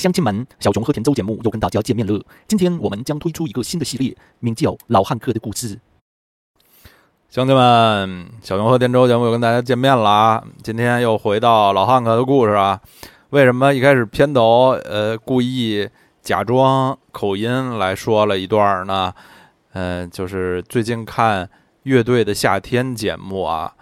乡亲们，小熊和田周节目又跟大家见面了。今天我们将推出一个新的系列，名叫《老汉克的故事》。乡亲们，小熊和田周节目又跟大家见面了啊！今天又回到老汉克的故事啊。为什么一开始片头呃故意假装口音来说了一段呢？嗯，就是最近看乐队的夏天节目啊，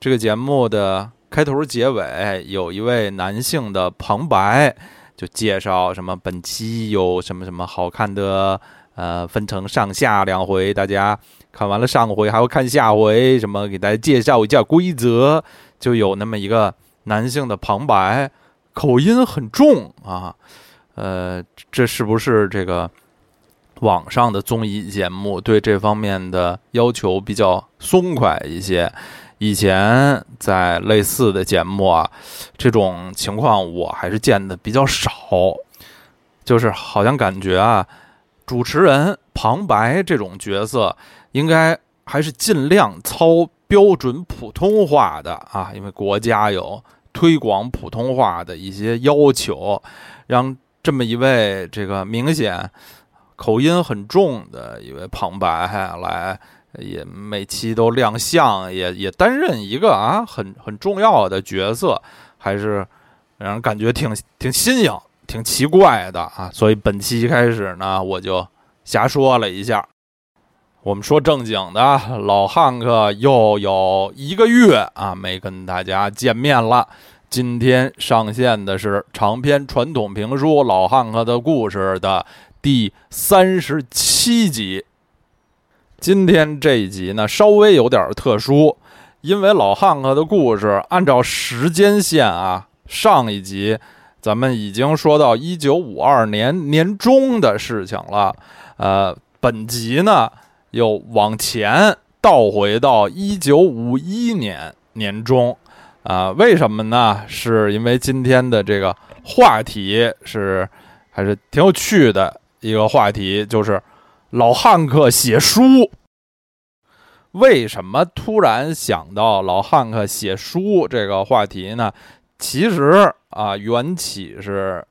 这个节目的开头结尾有一位男性的旁白。就介绍什么本期有什么什么好看的，呃，分成上下两回，大家看完了上回还要看下回，什么给大家介绍一下规则，就有那么一个男性的旁白，口音很重啊，呃，这是不是这个网上的综艺节目对这方面的要求比较松快一些？以前在类似的节目啊，这种情况我还是见的比较少，就是好像感觉啊，主持人旁白这种角色应该还是尽量操标准普通话的啊，因为国家有推广普通话的一些要求，让这么一位这个明显口音很重的一位旁白来。也每期都亮相，也也担任一个啊很很重要的角色，还是让人感觉挺挺新颖、挺奇怪的啊。所以本期一开始呢，我就瞎说了一下。我们说正经的，老汉克又有一个月啊没跟大家见面了。今天上线的是长篇传统评书《老汉克的故事》的第三十七集。今天这一集呢，稍微有点特殊，因为老汉克的故事按照时间线啊，上一集咱们已经说到一九五二年年中的事情了，呃，本集呢又往前倒回到一九五一年年中，啊，为什么呢？是因为今天的这个话题是还是挺有趣的一个话题，就是。老汉克写书，为什么突然想到老汉克写书这个话题呢？其实啊，缘起是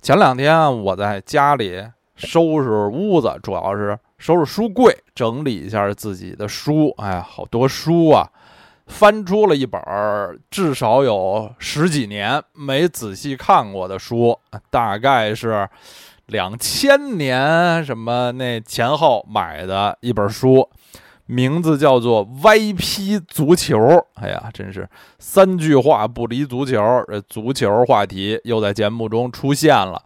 前两天我在家里收拾屋子，主要是收拾书柜，整理一下自己的书。哎，好多书啊，翻出了一本至少有十几年没仔细看过的书，大概是。两千年什么那前后买的一本书，名字叫做《歪批足球》。哎呀，真是三句话不离足球。这足球话题又在节目中出现了，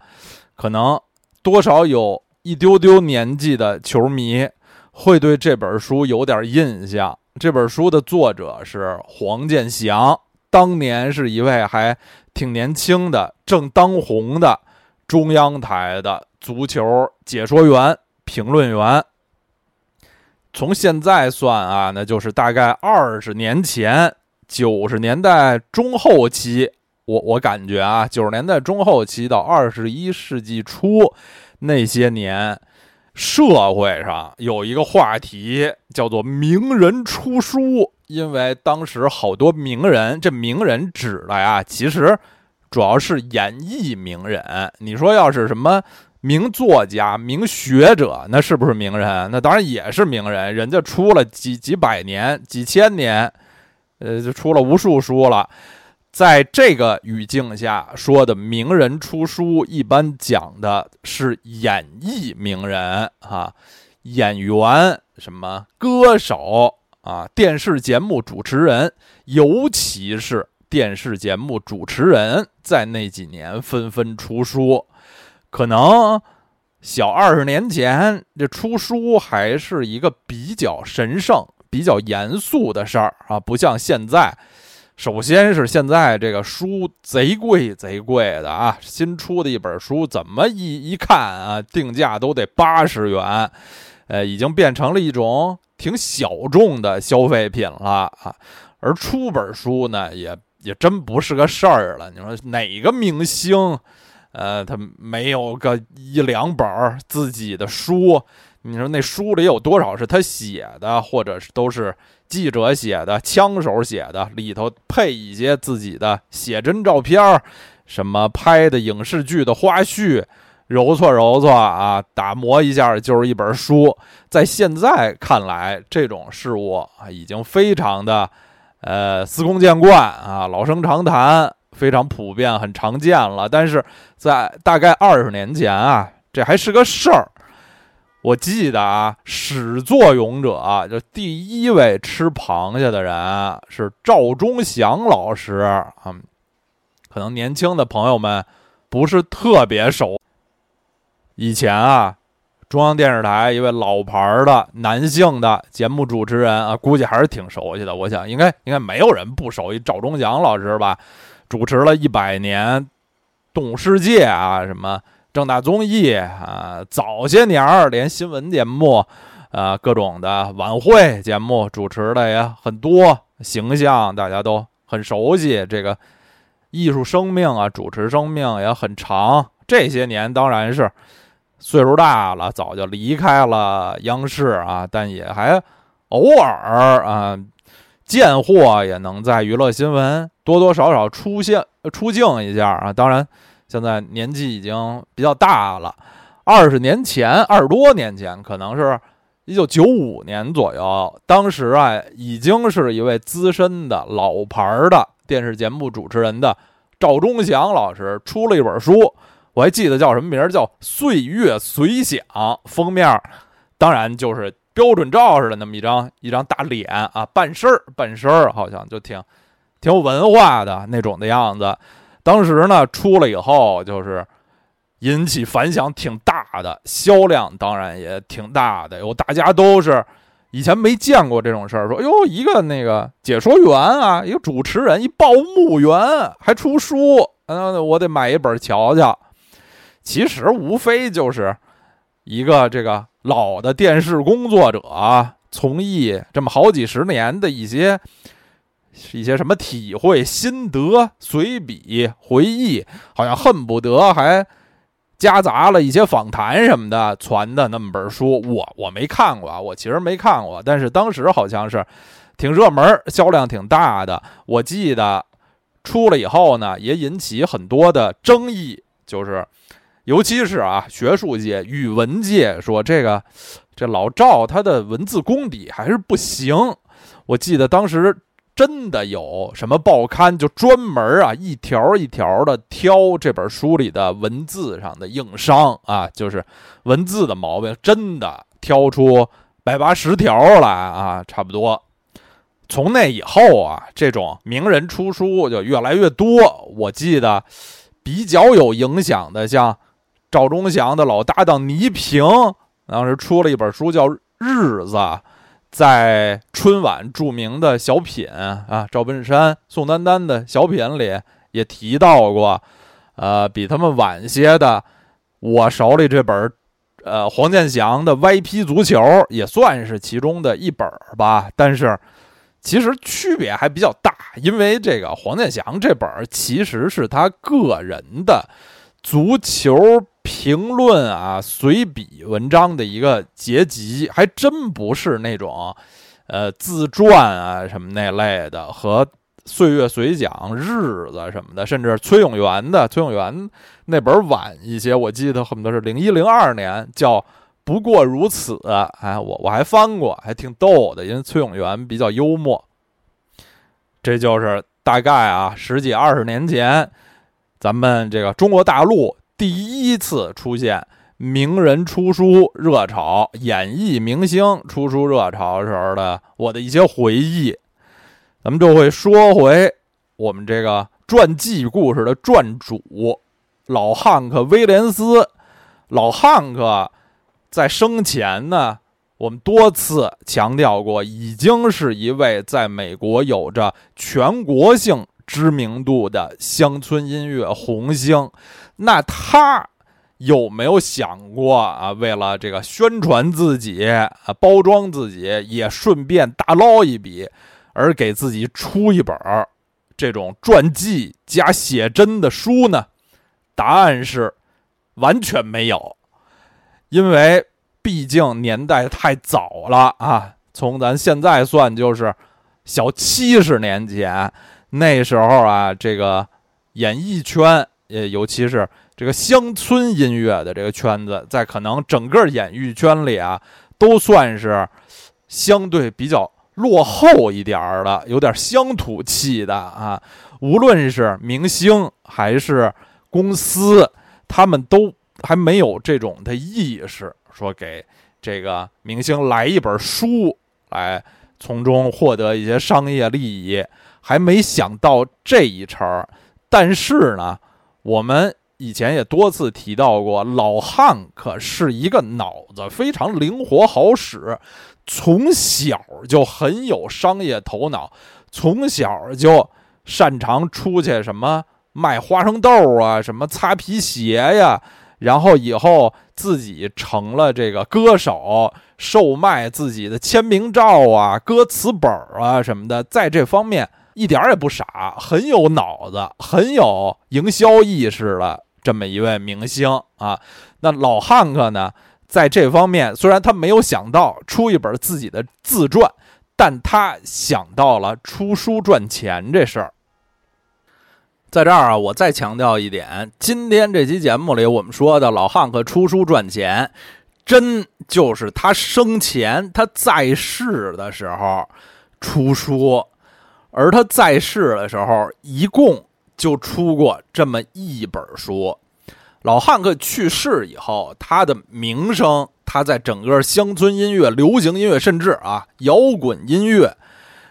可能多少有一丢丢年纪的球迷会对这本书有点印象。这本书的作者是黄健翔，当年是一位还挺年轻的、正当红的。中央台的足球解说员、评论员，从现在算啊，那就是大概二十年前，九十年代中后期，我我感觉啊，九十年代中后期到二十一世纪初那些年，社会上有一个话题叫做“名人出书”，因为当时好多名人，这名人指的呀，其实。主要是演艺名人，你说要是什么名作家、名学者，那是不是名人？那当然也是名人，人家出了几几百年、几千年，呃，就出了无数书了。在这个语境下说的名人出书，一般讲的是演艺名人啊，演员、什么歌手啊，电视节目主持人，尤其是。电视节目主持人在那几年纷纷出书，可能小二十年前这出书还是一个比较神圣、比较严肃的事儿啊，不像现在。首先是现在这个书贼贵贼贵的啊，新出的一本书怎么一一看啊，定价都得八十元，呃，已经变成了一种挺小众的消费品了啊。而出本书呢，也。也真不是个事儿了。你说哪个明星，呃，他没有个一两本儿自己的书？你说那书里有多少是他写的，或者是都是记者写的、枪手写的？里头配一些自己的写真照片什么拍的影视剧的花絮，揉搓揉搓啊，打磨一下就是一本书。在现在看来，这种事物啊，已经非常的呃司空见惯啊，老生常谈，非常普遍，很常见了。但是在大概二十年前啊，这还是个事儿。我记得啊，始作俑者，就第一位吃螃蟹的人是赵忠祥老师啊。可能年轻的朋友们不是特别熟。以前啊，中央电视台一位老牌的男性的节目主持人啊，估计还是挺熟悉的。我想应该应该没有人不熟悉赵忠祥老师吧？主持了一百年《动物世界》啊，什么。正大综艺啊，早些年儿连新闻节目，啊，各种的晚会节目主持的也很多，形象大家都很熟悉。这个艺术生命啊，主持生命也很长。这些年当然是岁数大了，早就离开了央视啊，但也还偶尔啊见货，也能在娱乐新闻多多少少出现出镜一下啊。当然。现在年纪已经比较大了，二十年前，二十多年前，可能是一九九五年左右，当时啊，已经是一位资深的老牌的电视节目主持人的赵忠祥老师出了一本书，我还记得叫什么名儿，叫《岁月随想》，封面当然就是标准照似的那么一张一张大脸啊，半身儿半身儿，好像就挺挺有文化的那种的样子。当时呢，出了以后就是引起反响挺大的，销量当然也挺大的。有大家都是以前没见过这种事儿，说哟，一个那个解说员啊，一个主持人，一报幕员还出书，嗯，我得买一本瞧瞧。其实无非就是一个这个老的电视工作者从艺这么好几十年的一些。一些什么体会、心得、随笔、回忆，好像恨不得还夹杂了一些访谈什么的传的那么本书。我我没看过啊，我其实没看过，但是当时好像是挺热门，销量挺大的。我记得出了以后呢，也引起很多的争议，就是尤其是啊，学术界、语文界说这个这老赵他的文字功底还是不行。我记得当时。真的有什么报刊就专门啊一条一条的挑这本书里的文字上的硬伤啊，就是文字的毛病，真的挑出百八十条来啊，差不多。从那以后啊，这种名人出书就越来越多。我记得比较有影响的，像赵忠祥的老搭档倪萍，当时出了一本书叫《日子》。在春晚著名的小品啊，赵本山、宋丹丹的小品里也提到过，呃，比他们晚些的，我手里这本，呃，黄健翔的《歪批足球》也算是其中的一本吧。但是其实区别还比较大，因为这个黄健翔这本其实是他个人的足球。评论啊，随笔文章的一个结集，还真不是那种，呃，自传啊什么那类的，和岁月随讲、日子什么的，甚至崔永元的崔永元那本晚一些，我记得恨不得是零一零二年，叫《不过如此》。哎，我我还翻过，还挺逗的，因为崔永元比较幽默。这就是大概啊，十几二十年前，咱们这个中国大陆。第一次出现名人出书热潮、演艺明星出书热潮时候的我的一些回忆，咱们就会说回我们这个传记故事的传主老汉克·威廉斯。老汉克在生前呢，我们多次强调过，已经是一位在美国有着全国性知名度的乡村音乐红星。那他有没有想过啊？为了这个宣传自己啊，包装自己，也顺便大捞一笔，而给自己出一本这种传记加写真的书呢？答案是完全没有，因为毕竟年代太早了啊。从咱现在算，就是小七十年前，那时候啊，这个演艺圈。呃，尤其是这个乡村音乐的这个圈子，在可能整个演艺圈里啊，都算是相对比较落后一点儿的，有点乡土气的啊。无论是明星还是公司，他们都还没有这种的意识，说给这个明星来一本书，来从中获得一些商业利益，还没想到这一茬。但是呢，我们以前也多次提到过，老汉可是一个脑子非常灵活好使，从小就很有商业头脑，从小就。擅长出去什么卖花生豆啊，什么擦皮鞋呀，然后以后自己成了这个歌手，售卖自己的签名照啊、歌词本啊什么的，在这方面一点也不傻，很有脑子，很有营销意识的这么一位明星啊。那老汉克呢，在这方面虽然他没有想到出一本自己的自传。但他想到了出书赚钱这事儿，在这儿啊，我再强调一点：今天这期节目里我们说的老汉克出书赚钱，真就是他生前他在世的时候出书，而他在世的时候一共就出过这么一本书。老汉克去世以后，他的名声。他在整个乡村音乐、流行音乐，甚至啊摇滚音乐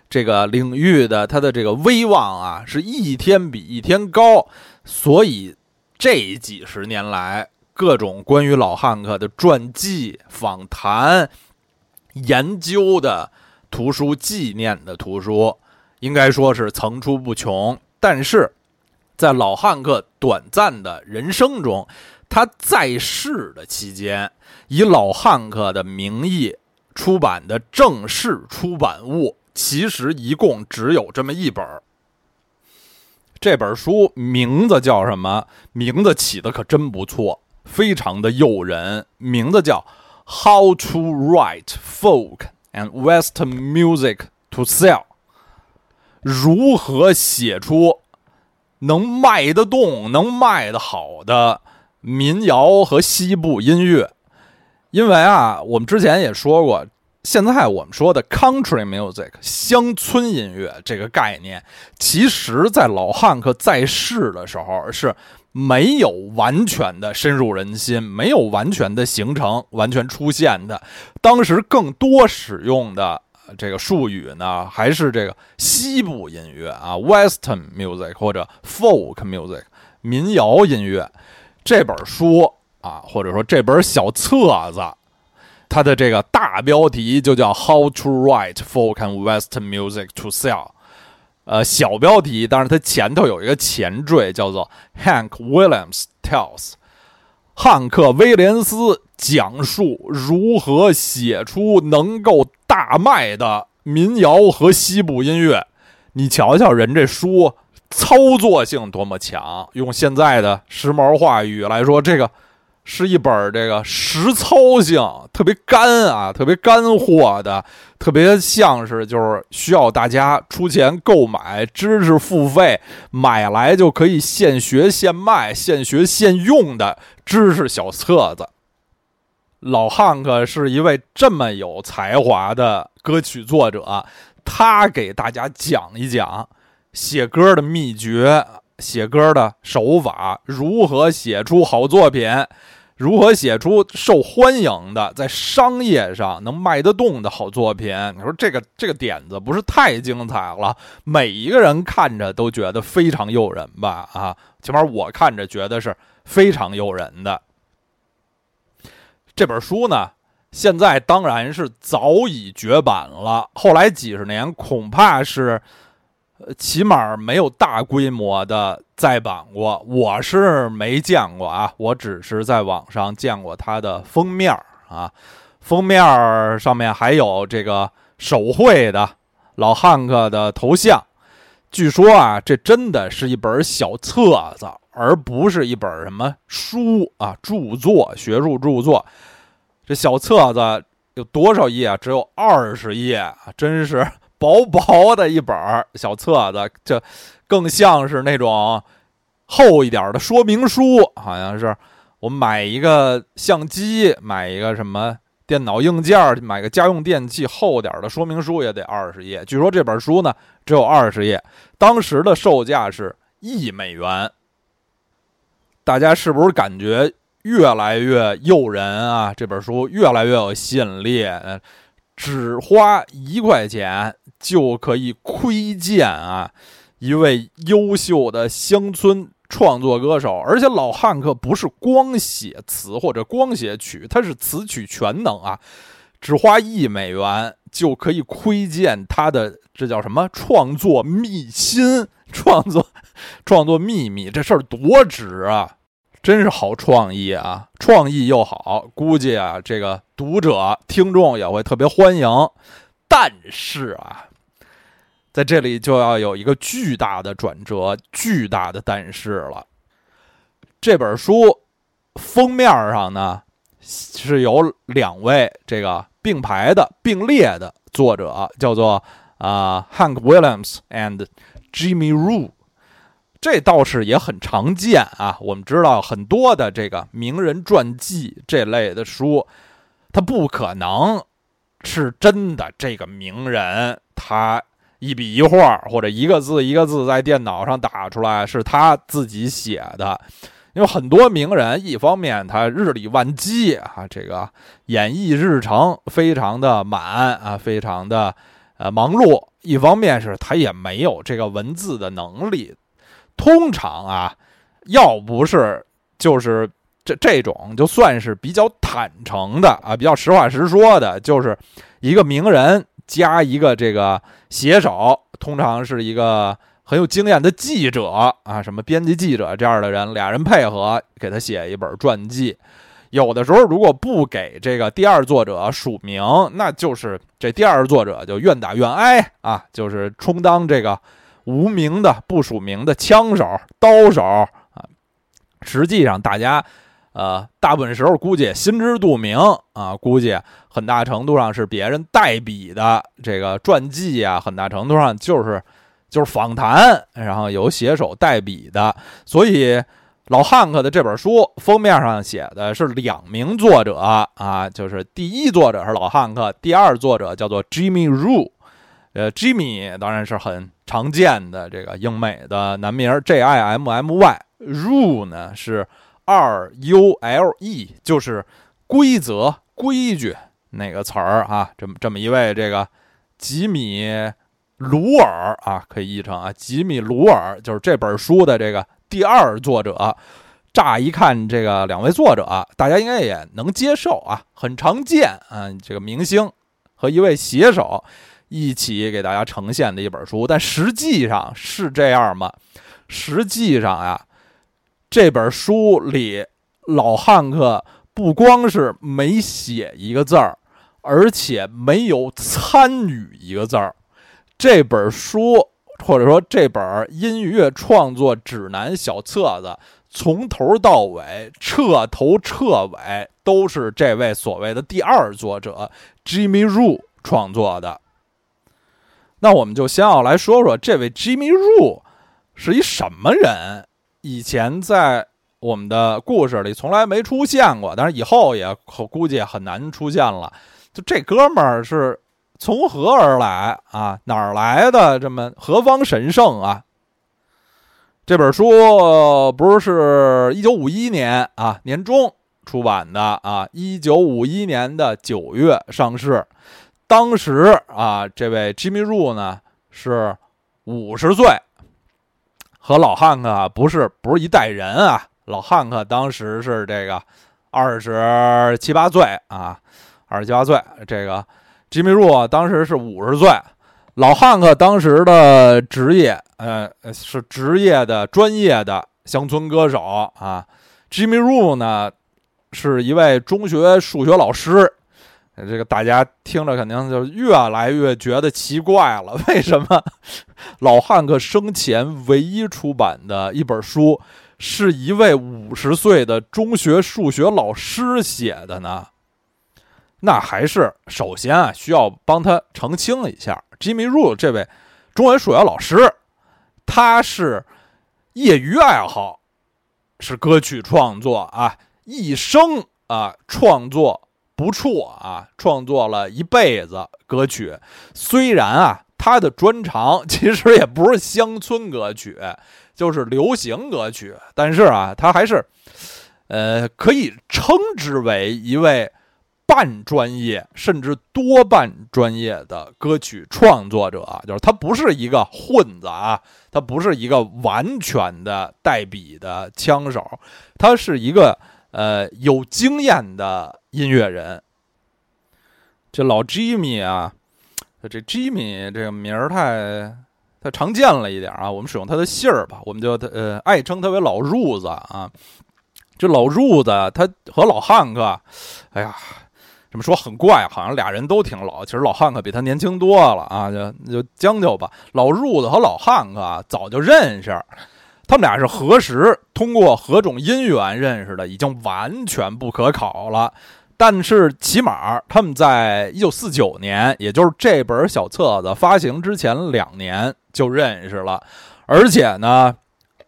这个领域的他的这个威望啊，是一天比一天高。所以这几十年来，各种关于老汉克的传记、访谈、研究的图书、纪念的图书，应该说是层出不穷。但是在老汉克短暂的人生中，他在世的期间。以老汉克的名义出版的正式出版物，其实一共只有这么一本这本书名字叫什么？名字起的可真不错，非常的诱人。名字叫《How to Write Folk and Western Music to Sell》，如何写出能卖得动、能卖得好的民谣和西部音乐。因为啊，我们之前也说过，现在我们说的 country music 乡村音乐这个概念，其实在老汉克在世的时候是没有完全的深入人心，没有完全的形成、完全出现的。当时更多使用的这个术语呢，还是这个西部音乐啊，western music 或者 folk music 民谣音乐。这本书。啊，或者说这本小册子，它的这个大标题就叫《How to Write Folk and Western Music to Sell》。呃，小标题，当然它前头有一个前缀，叫做 Hank Williams Tells。汉克·威廉斯讲述如何写出能够大卖的民谣和西部音乐。你瞧瞧人这书操作性多么强，用现在的时髦话语来说，这个。是一本这个实操性特别干啊，特别干货的，特别像是就是需要大家出钱购买，知识付费买来就可以现学现卖、现学现用的知识小册子。老汉克是一位这么有才华的歌曲作者，他给大家讲一讲写歌的秘诀、写歌的手法，如何写出好作品。如何写出受欢迎的、在商业上能卖得动的好作品？你说这个这个点子不是太精彩了？每一个人看着都觉得非常诱人吧？啊，起码我看着觉得是非常诱人的。这本书呢，现在当然是早已绝版了。后来几十年，恐怕是。起码没有大规模的再版过，我是没见过啊，我只是在网上见过它的封面啊，封面上面还有这个手绘的老汉克的头像。据说啊，这真的是一本小册子，而不是一本什么书啊，著作、学术著作。这小册子有多少页啊？只有二十页，真是。薄薄的一本小册子，这更像是那种厚一点的说明书，好像是我买一个相机，买一个什么电脑硬件，买个家用电器，厚点的说明书也得二十页。据说这本书呢只有二十页，当时的售价是一美元。大家是不是感觉越来越诱人啊？这本书越来越有吸引力，只花一块钱就可以窥见啊一位优秀的乡村创作歌手，而且老汉克不是光写词或者光写曲，他是词曲全能啊！只花一美元就可以窥见他的这叫什么创作秘辛、创作 创作秘密，这事儿多值啊！真是好创意啊，创意又好，估计啊，这个读者听众也会特别欢迎。但是啊，在这里就要有一个巨大的转折，巨大的但是了。这本书封面上呢是有两位这个并排的、并列的作者，叫做啊 Hank Williams and Jimmy Ru。这倒是也很常见啊。我们知道很多的这个名人传记这类的书，它不可能是真的。这个名人他一笔一画或者一个字一个字在电脑上打出来是他自己写的，因为很多名人一方面他日理万机啊，这个演艺日程非常的满啊，非常的呃忙碌；一方面是他也没有这个文字的能力。通常啊，要不是就是这这种，就算是比较坦诚的啊，比较实话实说的，就是一个名人加一个这个写手，通常是一个很有经验的记者啊，什么编辑记者这样的人，俩人配合给他写一本传记。有的时候如果不给这个第二作者署名，那就是这第二作者就愿打愿挨啊，就是充当这个。无名的、不署名的枪手、刀手啊，实际上大家，呃，大部分时候估计心知肚明啊，估计很大程度上是别人代笔的这个传记啊，很大程度上就是就是访谈，然后有写手代笔的。所以老汉克的这本书封面上写的是两名作者啊，就是第一作者是老汉克，第二作者叫做 Jimmy Rue。呃，Jimmy 当然是很常见的这个英美的男名，J I M M Y，Rule 呢是 R U L E，就是规则、规矩那个词儿啊。这么这么一位这个吉米·鲁尔啊，可以译成啊，吉米·鲁尔就是这本书的这个第二作者。乍一看，这个两位作者，大家应该也能接受啊，很常见啊，这个明星和一位写手。一起给大家呈现的一本书，但实际上是这样吗？实际上啊，这本书里老汉克不光是没写一个字儿，而且没有参与一个字儿。这本书或者说这本音乐创作指南小册子，从头到尾彻头彻尾都是这位所谓的第二作者 Jimmy Rue 创作的。那我们就先要来说说这位 Jimmy Ru，是一什么人？以前在我们的故事里从来没出现过，但是以后也估计很难出现了。就这哥们儿是从何而来啊？哪儿来的这么何方神圣啊？这本书不是一九五一年啊年中出版的啊，一九五一年的九月上市。当时啊，这位 Jimmy Ru 呢是五十岁，和老汉克不是不是一代人啊。老汉克当时是这个二十七八岁啊，二十七八岁。这个 Jimmy Ru 当时是五十岁。老汉克当时的职业，呃，是职业的专业的乡村歌手啊。Jimmy Ru 呢是一位中学数学老师。这个大家听着肯定就越来越觉得奇怪了，为什么老汉克生前唯一出版的一本书，是一位五十岁的中学数学老师写的呢？那还是首先啊，需要帮他澄清一下，Jimmy r u 这位中文数学老师，他是业余爱好是歌曲创作啊，一生啊创作不辍啊，创作了一辈子歌曲。虽然啊，他的专长其实也不是乡村歌曲，就是流行歌曲，但是啊，他还是呃可以称之为一位。半专业甚至多半专业的歌曲创作者，就是他不是一个混子啊，他不是一个完全的带笔的枪手，他是一个呃有经验的音乐人。这老 Jimmy 啊，这 Jimmy 这个名儿太太常见了一点啊，我们使用他的姓儿吧，我们就呃爱称他为老褥子啊。这老褥子他和老汉克，哎呀。这么说很怪，好像俩人都挺老，其实老汉克比他年轻多了啊，就就将就吧。老褥子和老汉克，早就认识，他们俩是何时通过何种因缘认识的，已经完全不可考了。但是起码他们在一九四九年，也就是这本小册子发行之前两年就认识了，而且呢，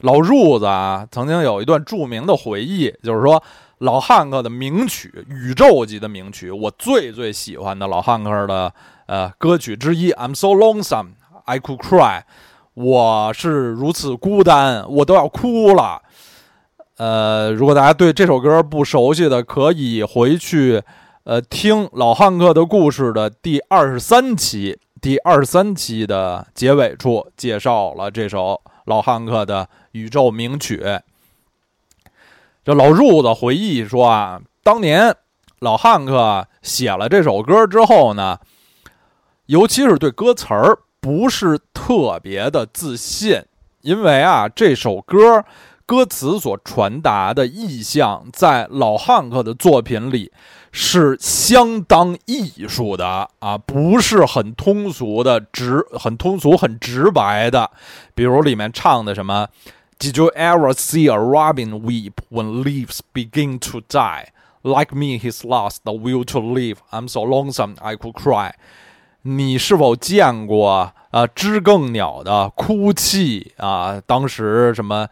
老褥子啊曾经有一段著名的回忆，就是说。老汉克的名曲，宇宙级的名曲，我最最喜欢的老汉克的呃歌曲之一。I'm so lonesome, I could cry。我是如此孤单，我都要哭了。呃，如果大家对这首歌不熟悉的，可以回去呃听老汉克的故事的第二十三期，第二十三期的结尾处介绍了这首老汉克的宇宙名曲。这老褥子回忆说啊，当年老汉克写了这首歌之后呢，尤其是对歌词儿不是特别的自信，因为啊，这首歌歌词所传达的意象，在老汉克的作品里是相当艺术的啊，不是很通俗的直，很通俗很直白的，比如里面唱的什么。Did you ever see a robin weep when leaves begin to die? Like me, he's lost the will to live. I'm so lonesome I could cry. 你是否见过啊知更鸟的哭泣啊？当时什么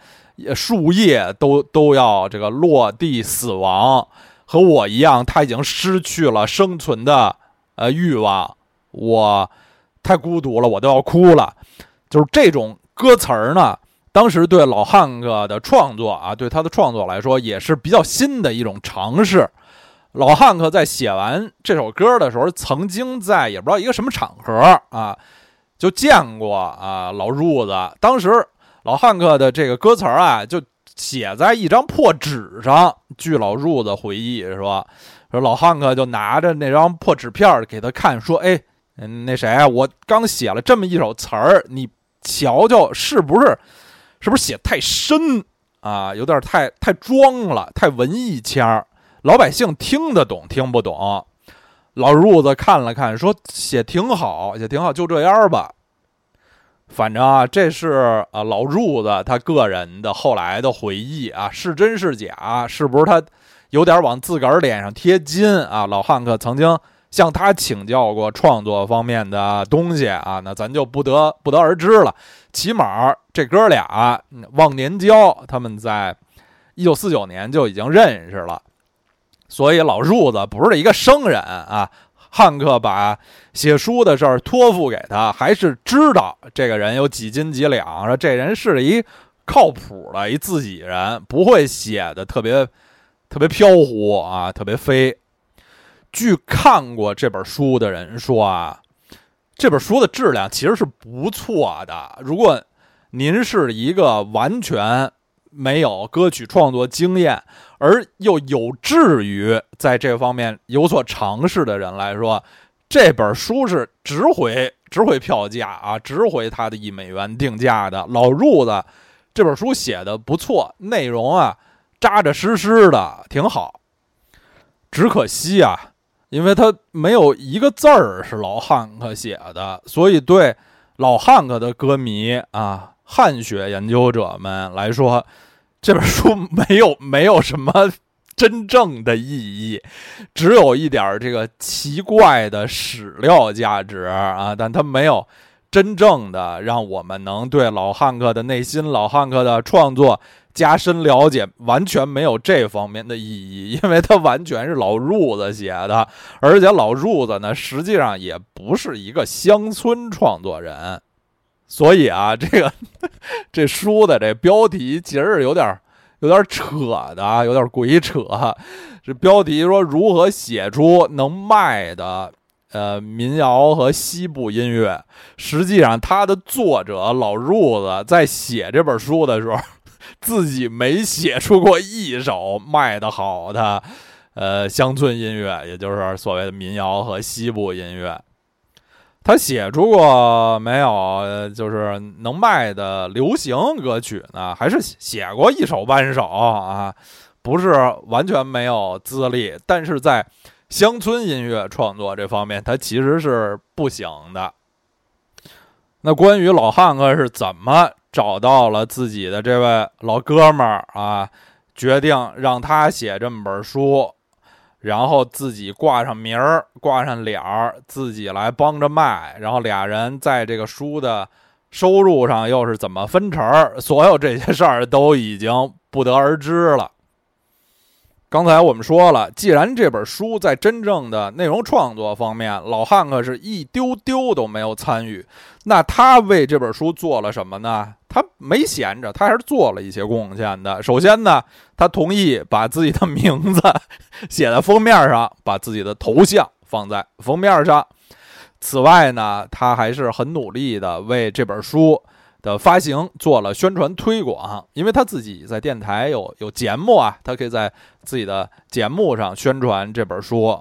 树叶都都要这个落地死亡，和我一样，他已经失去了生存的呃欲望。我太孤独了，我都要哭了。就是这种歌词儿呢。当时对老汉哥的创作啊，对他的创作来说也是比较新的一种尝试。老汉克在写完这首歌的时候，曾经在也不知道一个什么场合啊，就见过啊老褥子。当时老汉克的这个歌词啊，就写在一张破纸上。据老褥子回忆说，说老汉克就拿着那张破纸片给他看，说：“哎，那谁，我刚写了这么一首词儿，你瞧瞧是不是？”是不是写太深啊？有点太太装了，太文艺腔儿，老百姓听得懂听不懂？老褥子看了看，说写挺好，写挺好，就这样吧。反正啊，这是啊老褥子他个人的后来的回忆啊，是真是假？是不是他有点往自个儿脸上贴金啊？老汉克曾经向他请教过创作方面的东西啊，那咱就不得不得而知了。起码这哥俩忘年交，他们在一九四九年就已经认识了，所以老褥子不是一个生人啊。汉克把写书的事儿托付给他，还是知道这个人有几斤几两，说这人是一靠谱的一自己人，不会写的特别特别飘忽啊，特别飞。据看过这本书的人说啊。这本书的质量其实是不错的。如果您是一个完全没有歌曲创作经验，而又有志于在这方面有所尝试的人来说，这本书是值回值回票价啊，值回它的一美元定价的。老褥子这本书写的不错，内容啊扎扎实实的，挺好。只可惜啊。因为他没有一个字儿是老汉克写的，所以对老汉克的歌迷啊、汉学研究者们来说，这本书没有没有什么真正的意义，只有一点这个奇怪的史料价值啊，但他没有真正的让我们能对老汉克的内心、老汉克的创作加深了解，完全没有这方面的意义，因为他完全是老褥子写的，而且老褥子呢，实际上也不是一个乡村创作人，所以啊，这个 这书的这标题其实是有点有点扯的，有点鬼扯。这标题说如何写出能卖的。呃，民谣和西部音乐，实际上他的作者老褥子在写这本书的时候，自己没写出过一首卖的好的，呃，乡村音乐，也就是所谓的民谣和西部音乐。他写出过没有？就是能卖的流行歌曲呢？还是写过一首半首啊？不是完全没有资历，但是在。乡村音乐创作这方面，他其实是不行的。那关于老汉哥是怎么找到了自己的这位老哥们儿啊，决定让他写这么本书，然后自己挂上名儿、挂上脸儿，自己来帮着卖，然后俩人在这个书的收入上又是怎么分成？所有这些事儿都已经不得而知了。刚才我们说了，既然这本书在真正的内容创作方面，老汉克是一丢丢都没有参与，那他为这本书做了什么呢？他没闲着，他还是做了一些贡献的。首先呢，他同意把自己的名字写在封面上，把自己的头像放在封面上。此外呢，他还是很努力的为这本书。的发行做了宣传推广，因为他自己在电台有有节目啊，他可以在自己的节目上宣传这本书。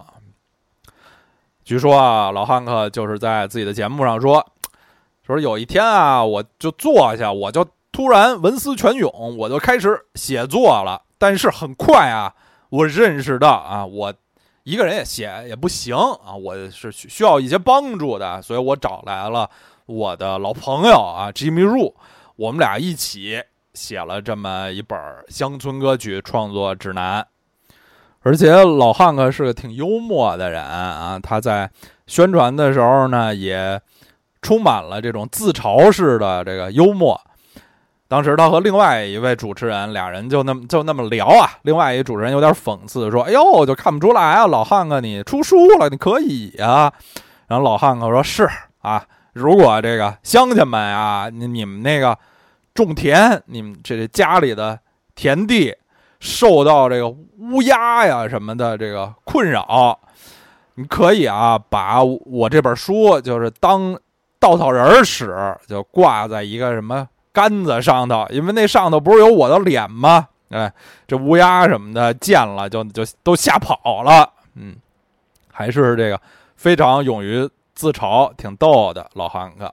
据说啊，老汉克就是在自己的节目上说，说有一天啊，我就坐下，我就突然文思泉涌，我就开始写作了。但是很快啊，我认识到啊，我一个人也写也不行啊，我是需要一些帮助的，所以我找来了。我的老朋友啊，Jimmy Ru，我们俩一起写了这么一本乡村歌曲创作指南。而且老汉克是个挺幽默的人啊，他在宣传的时候呢，也充满了这种自嘲式的这个幽默。当时他和另外一位主持人俩人就那么就那么聊啊，另外一主持人有点讽刺说：“哎呦，就看不出来啊，老汉克你出书了，你可以啊。”然后老汉哥说：“是啊。”如果这个乡亲们啊，你你们那个种田，你们这家里的田地受到这个乌鸦呀什么的这个困扰，你可以啊把我这本书就是当稻草人使，就挂在一个什么杆子上头，因为那上头不是有我的脸吗？哎，这乌鸦什么的见了就就都吓跑了。嗯，还是这个非常勇于。自嘲挺逗的，老汉克。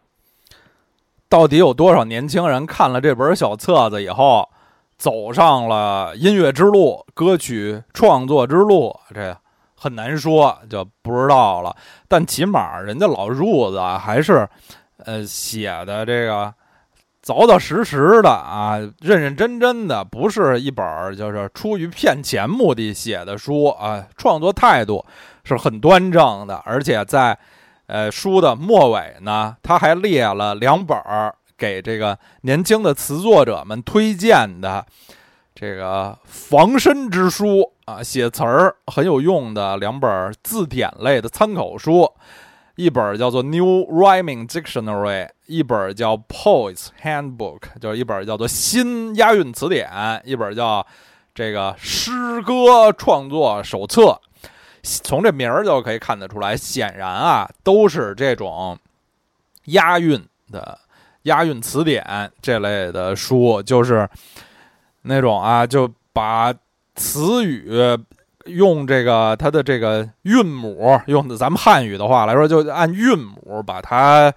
到底有多少年轻人看了这本小册子以后，走上了音乐之路、歌曲创作之路？这个很难说，就不知道了。但起码人家老褥子还是，呃，写的这个凿凿实实的啊，认认真真的，不是一本就是出于骗钱目的写的书啊。创作态度是很端正的，而且在。呃，书的末尾呢，他还列了两本给这个年轻的词作者们推荐的这个防身之书啊，写词儿很有用的两本字典类的参考书，一本叫做《New Rhyming Dictionary》，一本叫《Poets Handbook》，就是一本叫做《新押韵词典》，一本叫这个诗歌创作手册。从这名儿就可以看得出来，显然啊，都是这种押韵的押韵词典这类的书，就是那种啊，就把词语用这个它的这个韵母，用咱们汉语的话来说，就按韵母把它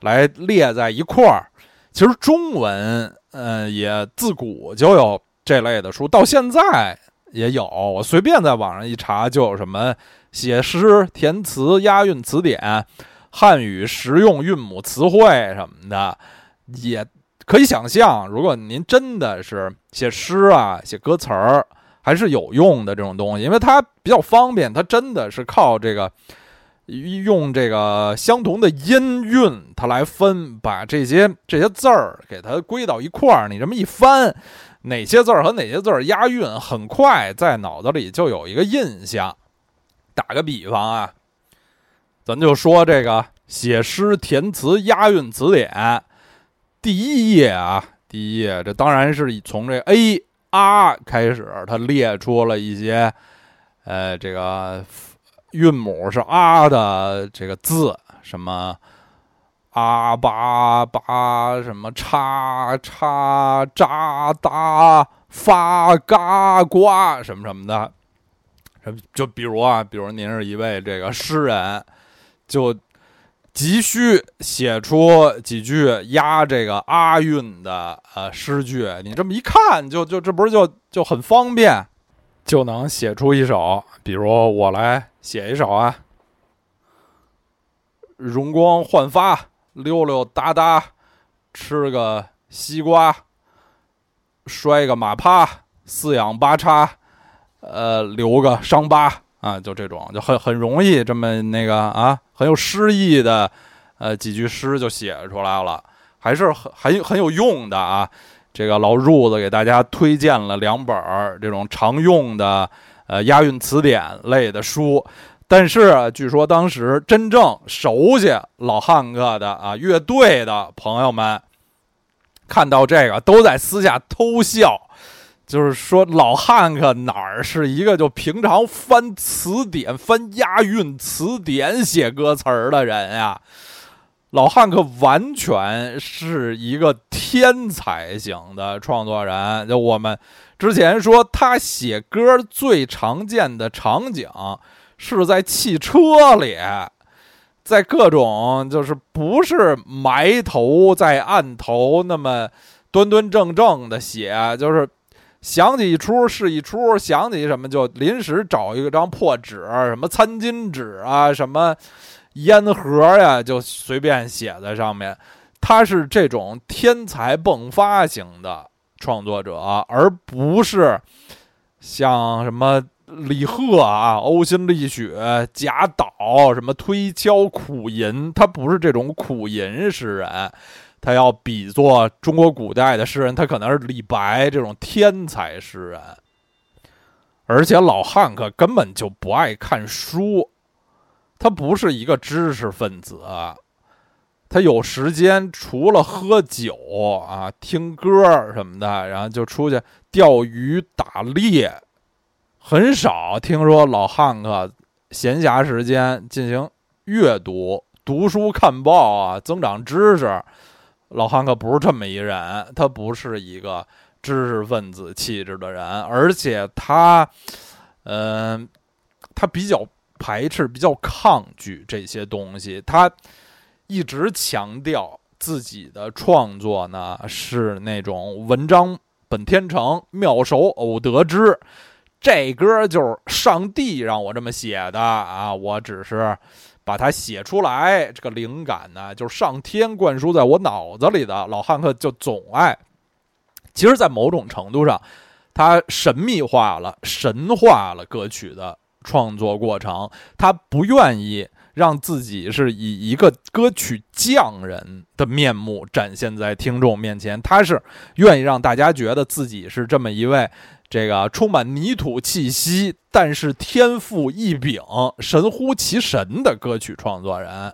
来列在一块儿。其实中文，嗯，也自古就有这类的书，到现在。也有，我随便在网上一查，就有什么写诗、填词、押韵词典、汉语实用韵母词汇什么的，也可以想象，如果您真的是写诗啊、写歌词儿，还是有用的这种东西，因为它比较方便，它真的是靠这个用这个相同的音韵，它来分，把这些这些字儿给它归到一块儿。你这么一翻，哪些字儿和哪些字儿押韵，很快在脑子里就有一个印象。打个比方啊，咱就说这个写诗填词押韵词典第一页啊，第一页，这当然是从这 A 啊开始，他列出了一些，呃，这个。韵母是啊的这个字，什么啊巴巴，什么叉叉扎哒发嘎呱什么什么的，就比如啊，比如您是一位这个诗人，就急需写出几句押这个啊韵的呃诗句，你这么一看，就就这不是就就很方便，就能写出一首。比如我来。写一首啊，容光焕发，溜溜达达，吃个西瓜，摔个马趴，四仰八叉，呃，留个伤疤啊，就这种，就很很容易，这么那个啊，很有诗意的，呃，几句诗就写出来了，还是很很很有用的啊。这个老褥子给大家推荐了两本儿这种常用的。呃，押韵词典类的书，但是据说当时真正熟悉老汉克的啊乐队的朋友们，看到这个都在私下偷笑，就是说老汉克哪儿是一个就平常翻词典、翻押韵词典写歌词儿的人呀？老汉克完全是一个天才型的创作人，就我们。之前说他写歌最常见的场景是在汽车里，在各种就是不是埋头在案头那么端端正正的写，就是想起一出是一出，想起什么就临时找一张破纸，什么餐巾纸啊，什么烟盒呀，就随便写在上面。他是这种天才迸发型的。创作者，而不是像什么李贺啊、呕心沥血、贾岛什么推敲苦吟，他不是这种苦吟诗人，他要比作中国古代的诗人，他可能是李白这种天才诗人。而且老汉可根本就不爱看书，他不是一个知识分子。他有时间，除了喝酒啊、听歌什么的，然后就出去钓鱼、打猎，很少听说老汉克闲暇时间进行阅读、读书、看报啊，增长知识。老汉可不是这么一人，他不是一个知识分子气质的人，而且他，嗯，他比较排斥、比较抗拒这些东西，他。一直强调自己的创作呢是那种文章本天成，妙手偶得之。这歌就是上帝让我这么写的啊，我只是把它写出来。这个灵感呢，就是上天灌输在我脑子里的。老汉克就总爱，其实，在某种程度上，他神秘化了、神化了歌曲的创作过程。他不愿意。让自己是以一个歌曲匠人的面目展现在听众面前，他是愿意让大家觉得自己是这么一位这个充满泥土气息，但是天赋异禀、神乎其神的歌曲创作人。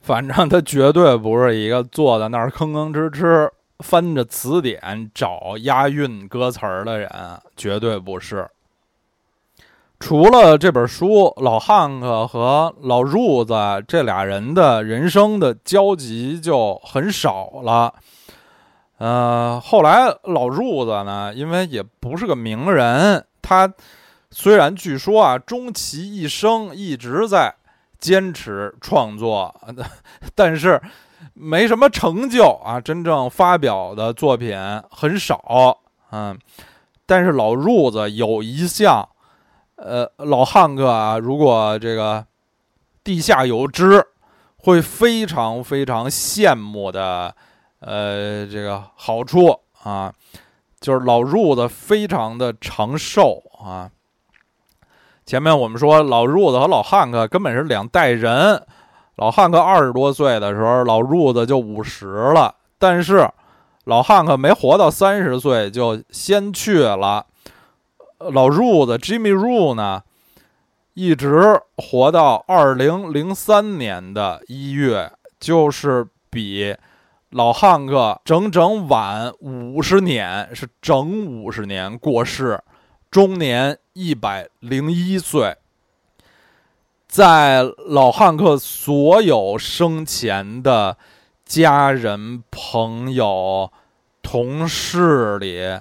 反正他绝对不是一个坐在那儿吭吭哧哧翻着词典找押韵歌词儿的人，绝对不是。除了这本书，老汉克和老褥子这俩人的人生的交集就很少了。呃，后来老褥子呢，因为也不是个名人，他虽然据说啊，终其一生一直在坚持创作，但是没什么成就啊，真正发表的作品很少。嗯，但是老褥子有一项。呃，老汉克啊，如果这个地下有知，会非常非常羡慕的。呃，这个好处啊，就是老褥子非常的长寿啊。前面我们说老褥子和老汉克根本是两代人，老汉克二十多岁的时候，老褥子就五十了，但是老汉克没活到三十岁就先去了，老褥子 Jimmy Ru 呢，一直活到二零零三年的一月，就是比老汉克整整晚五十年，是整五十年过世。终年一百零一岁，在老汉克所有生前的家人、朋友、同事里，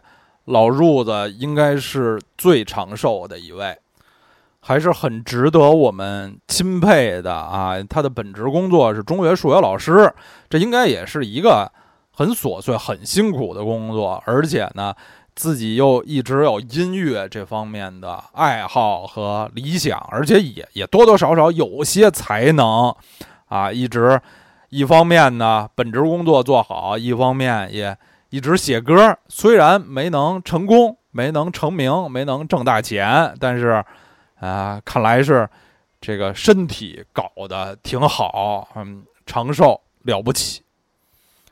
老褥子应该是最长寿的一位，还是很值得我们钦佩的啊！他的本职工作是中学数学老师，这应该也是一个很琐碎、很辛苦的工作，而且呢。自己又一直有音乐这方面的爱好和理想，而且也也多多少少有些才能，啊，一直一方面呢本职工作做好，一方面也一直写歌。虽然没能成功，没能成名，没能挣大钱，但是啊，看来是这个身体搞得挺好，嗯，长寿了不起。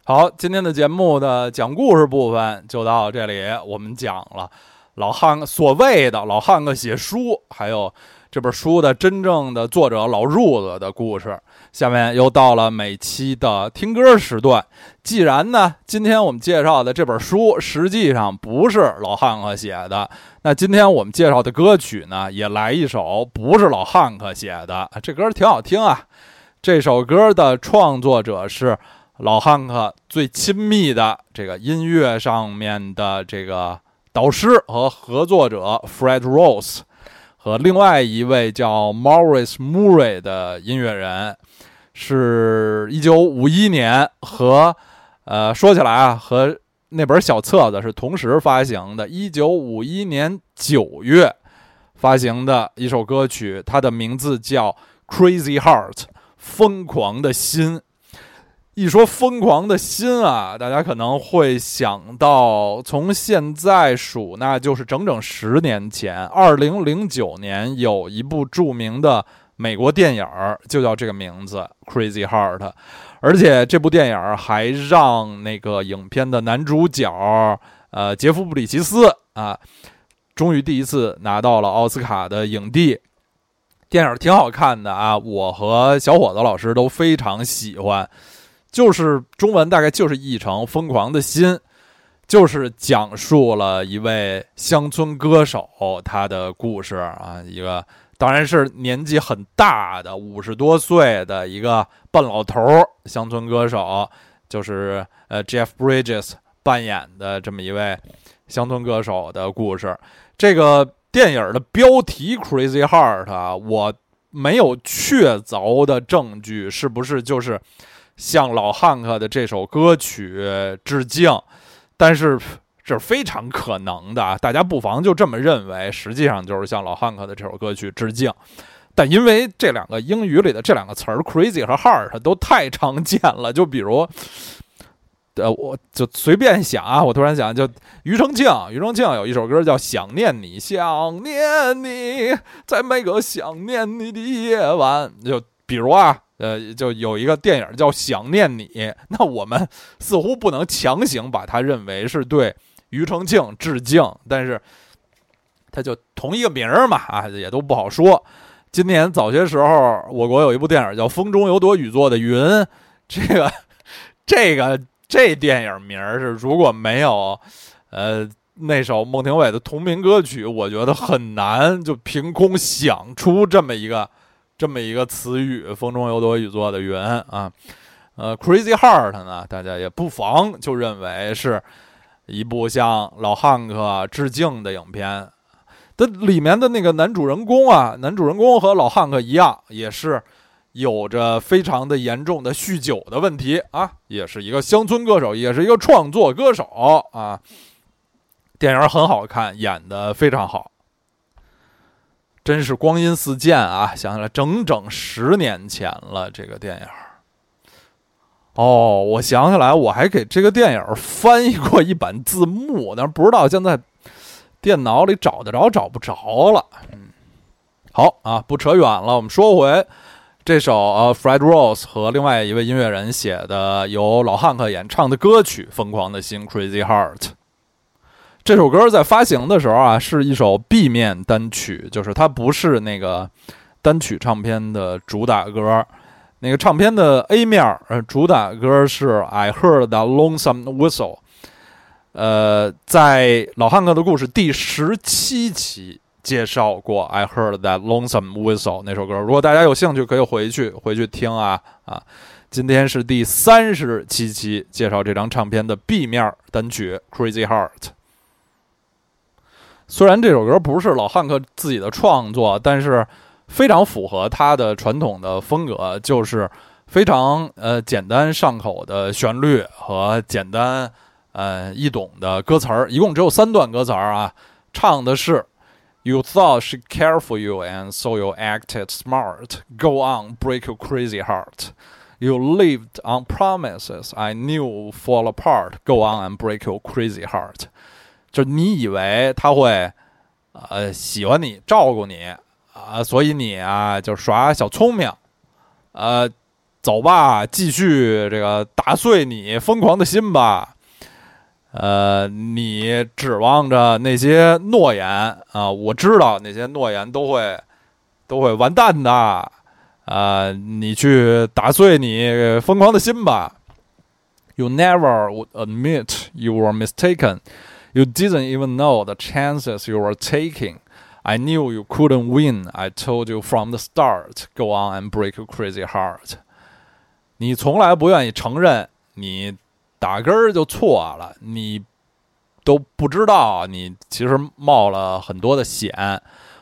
好，今天的节目的讲故事部分就到这里。我们讲了老汉所谓的老汉克写书，还有这本书的真正的作者老褥子的故事。下面又到了每期的听歌时段。既然呢，今天我们介绍的这本书实际上不是老汉克写的，那今天我们介绍的歌曲呢，也来一首不是老汉克写的。这歌挺好听啊。这首歌的创作者是。老汉克最亲密的这个音乐上面的这个导师和合作者 Fred Rose，和另外一位叫 Morris Murray 的音乐人，是一九五一年和呃说起来啊，和那本小册子是同时发行的，一九五一年九月发行的一首歌曲，它的名字叫 Crazy Heart，疯狂的心。一说疯狂的心啊，大家可能会想到，从现在数，那就是整整十年前，二零零九年有一部著名的美国电影儿，就叫这个名字《Crazy Heart》，而且这部电影儿还让那个影片的男主角，呃，杰夫·布里奇斯啊，终于第一次拿到了奥斯卡的影帝。电影挺好看的啊，我和小伙子老师都非常喜欢。就是中文大概就是译成《疯狂的心》，就是讲述了一位乡村歌手他的故事啊，一个当然是年纪很大的五十多岁的一个半老头儿乡村歌手，就是呃 Jeff Bridges 扮演的这么一位乡村歌手的故事。这个电影的标题《Crazy Heart》啊，我没有确凿的证据，是不是就是？向老汉克的这首歌曲致敬，但是这是非常可能的，大家不妨就这么认为，实际上就是向老汉克的这首歌曲致敬。但因为这两个英语里的这两个词儿 “crazy” 和 “hard” 都太常见了，就比如，呃，我就随便想啊，我突然想，就庾澄庆，庾澄庆有一首歌叫《想念你》，想念你，在每个想念你的夜晚，就比如啊。呃，就有一个电影叫《想念你》，那我们似乎不能强行把它认为是对庾澄庆致敬，但是他就同一个名儿嘛，啊，也都不好说。今年早些时候，我国有一部电影叫《风中有朵雨做的云》，这个这个这电影名儿是如果没有呃那首孟庭苇的同名歌曲，我觉得很难就凭空想出这么一个。这么一个词语，风中有朵雨做的云啊，呃，Crazy Heart 呢，大家也不妨就认为是一部向老汉克致敬的影片。它里面的那个男主人公啊，男主人公和老汉克一样，也是有着非常的严重的酗酒的问题啊，也是一个乡村歌手，也是一个创作歌手啊。电影很好看，演的非常好。真是光阴似箭啊！想起来整整十年前了，这个电影。哦，我想起来，我还给这个电影翻译过一版字幕，但是不知道现在电脑里找得着找不着了。嗯，好啊，不扯远了，我们说回这首呃 Fred Rose 和另外一位音乐人写的由老汉克演唱的歌曲《疯狂的心》（Crazy Heart）。这首歌在发行的时候啊，是一首 B 面单曲，就是它不是那个单曲唱片的主打歌。那个唱片的 A 面呃，主打歌是 I Heard That Lonesome Whistle。呃，在老汉克的故事第十七期。介绍过 I heard that lonesome whistle 那首歌，如果大家有兴趣，可以回去回去听啊啊！今天是第三十七期，介绍这张唱片的 B 面单曲 Crazy Heart。虽然这首歌不是老汉克自己的创作，但是非常符合他的传统的风格，就是非常呃简单上口的旋律和简单呃易懂的歌词儿，一共只有三段歌词儿啊，唱的是。You thought she care for you, and so you acted smart. Go on, break your crazy heart. You lived on promises I knew fall apart. Go on and break your crazy heart. 就你以为他会，呃，喜欢你、照顾你啊，所以你啊就耍小聪明，呃，走吧，继续这个打碎你疯狂的心吧。呃，你指望着那些诺言啊？我知道那些诺言都会都会完蛋的啊！你去打碎你疯狂的心吧。You never would admit you were mistaken. You didn't even know the chances you were taking. I knew you couldn't win. I told you from the start. Go on and break your crazy heart. 你从来不愿意承认你。打根儿就错了，你都不知道，你其实冒了很多的险。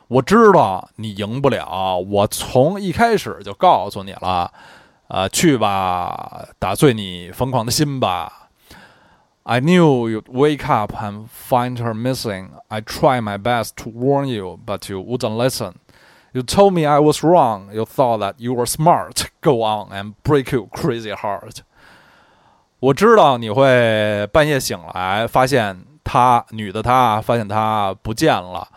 我知道你赢不了，我从一开始就告诉你了，啊，去吧，打碎你疯狂的心吧。I knew you'd wake up and find her missing. I tried my best to warn you, but you wouldn't listen. You told me I was wrong. You thought that you were smart. Go on and break your crazy heart. 我知道你会半夜醒来，发现她女的，她发现她不见了。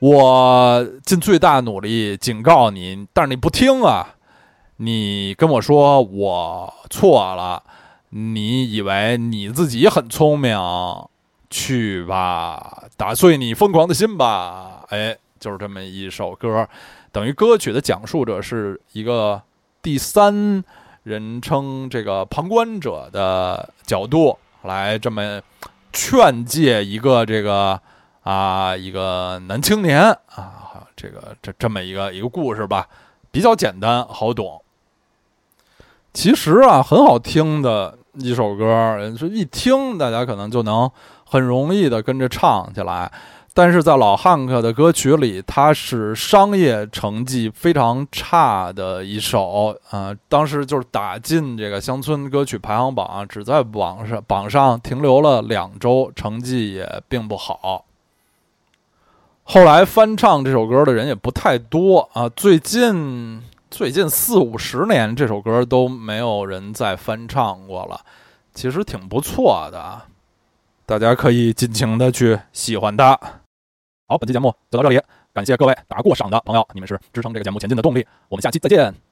我尽最大努力警告你，但是你不听啊！你跟我说我错了， 你以为你自己很聪明，去吧，打碎你疯狂的心吧！哎，就是这么一首歌，等于歌曲的讲述者是一个第三。人称这个旁观者的角度来这么劝诫一个这个啊一个男青年啊，这个这这么一个一个故事吧，比较简单好懂。其实啊，很好听的一首歌，说一听大家可能就能很容易的跟着唱起来。但是在老汉克的歌曲里，它是商业成绩非常差的一首啊。当时就是打进这个乡村歌曲排行榜，只在网上榜上停留了两周，成绩也并不好。后来翻唱这首歌的人也不太多啊。最近最近四五十年，这首歌都没有人再翻唱过了。其实挺不错的，大家可以尽情的去喜欢它。好，本期节目就到这里，感谢各位打过赏的朋友，你们是支撑这个节目前进的动力。我们下期再见。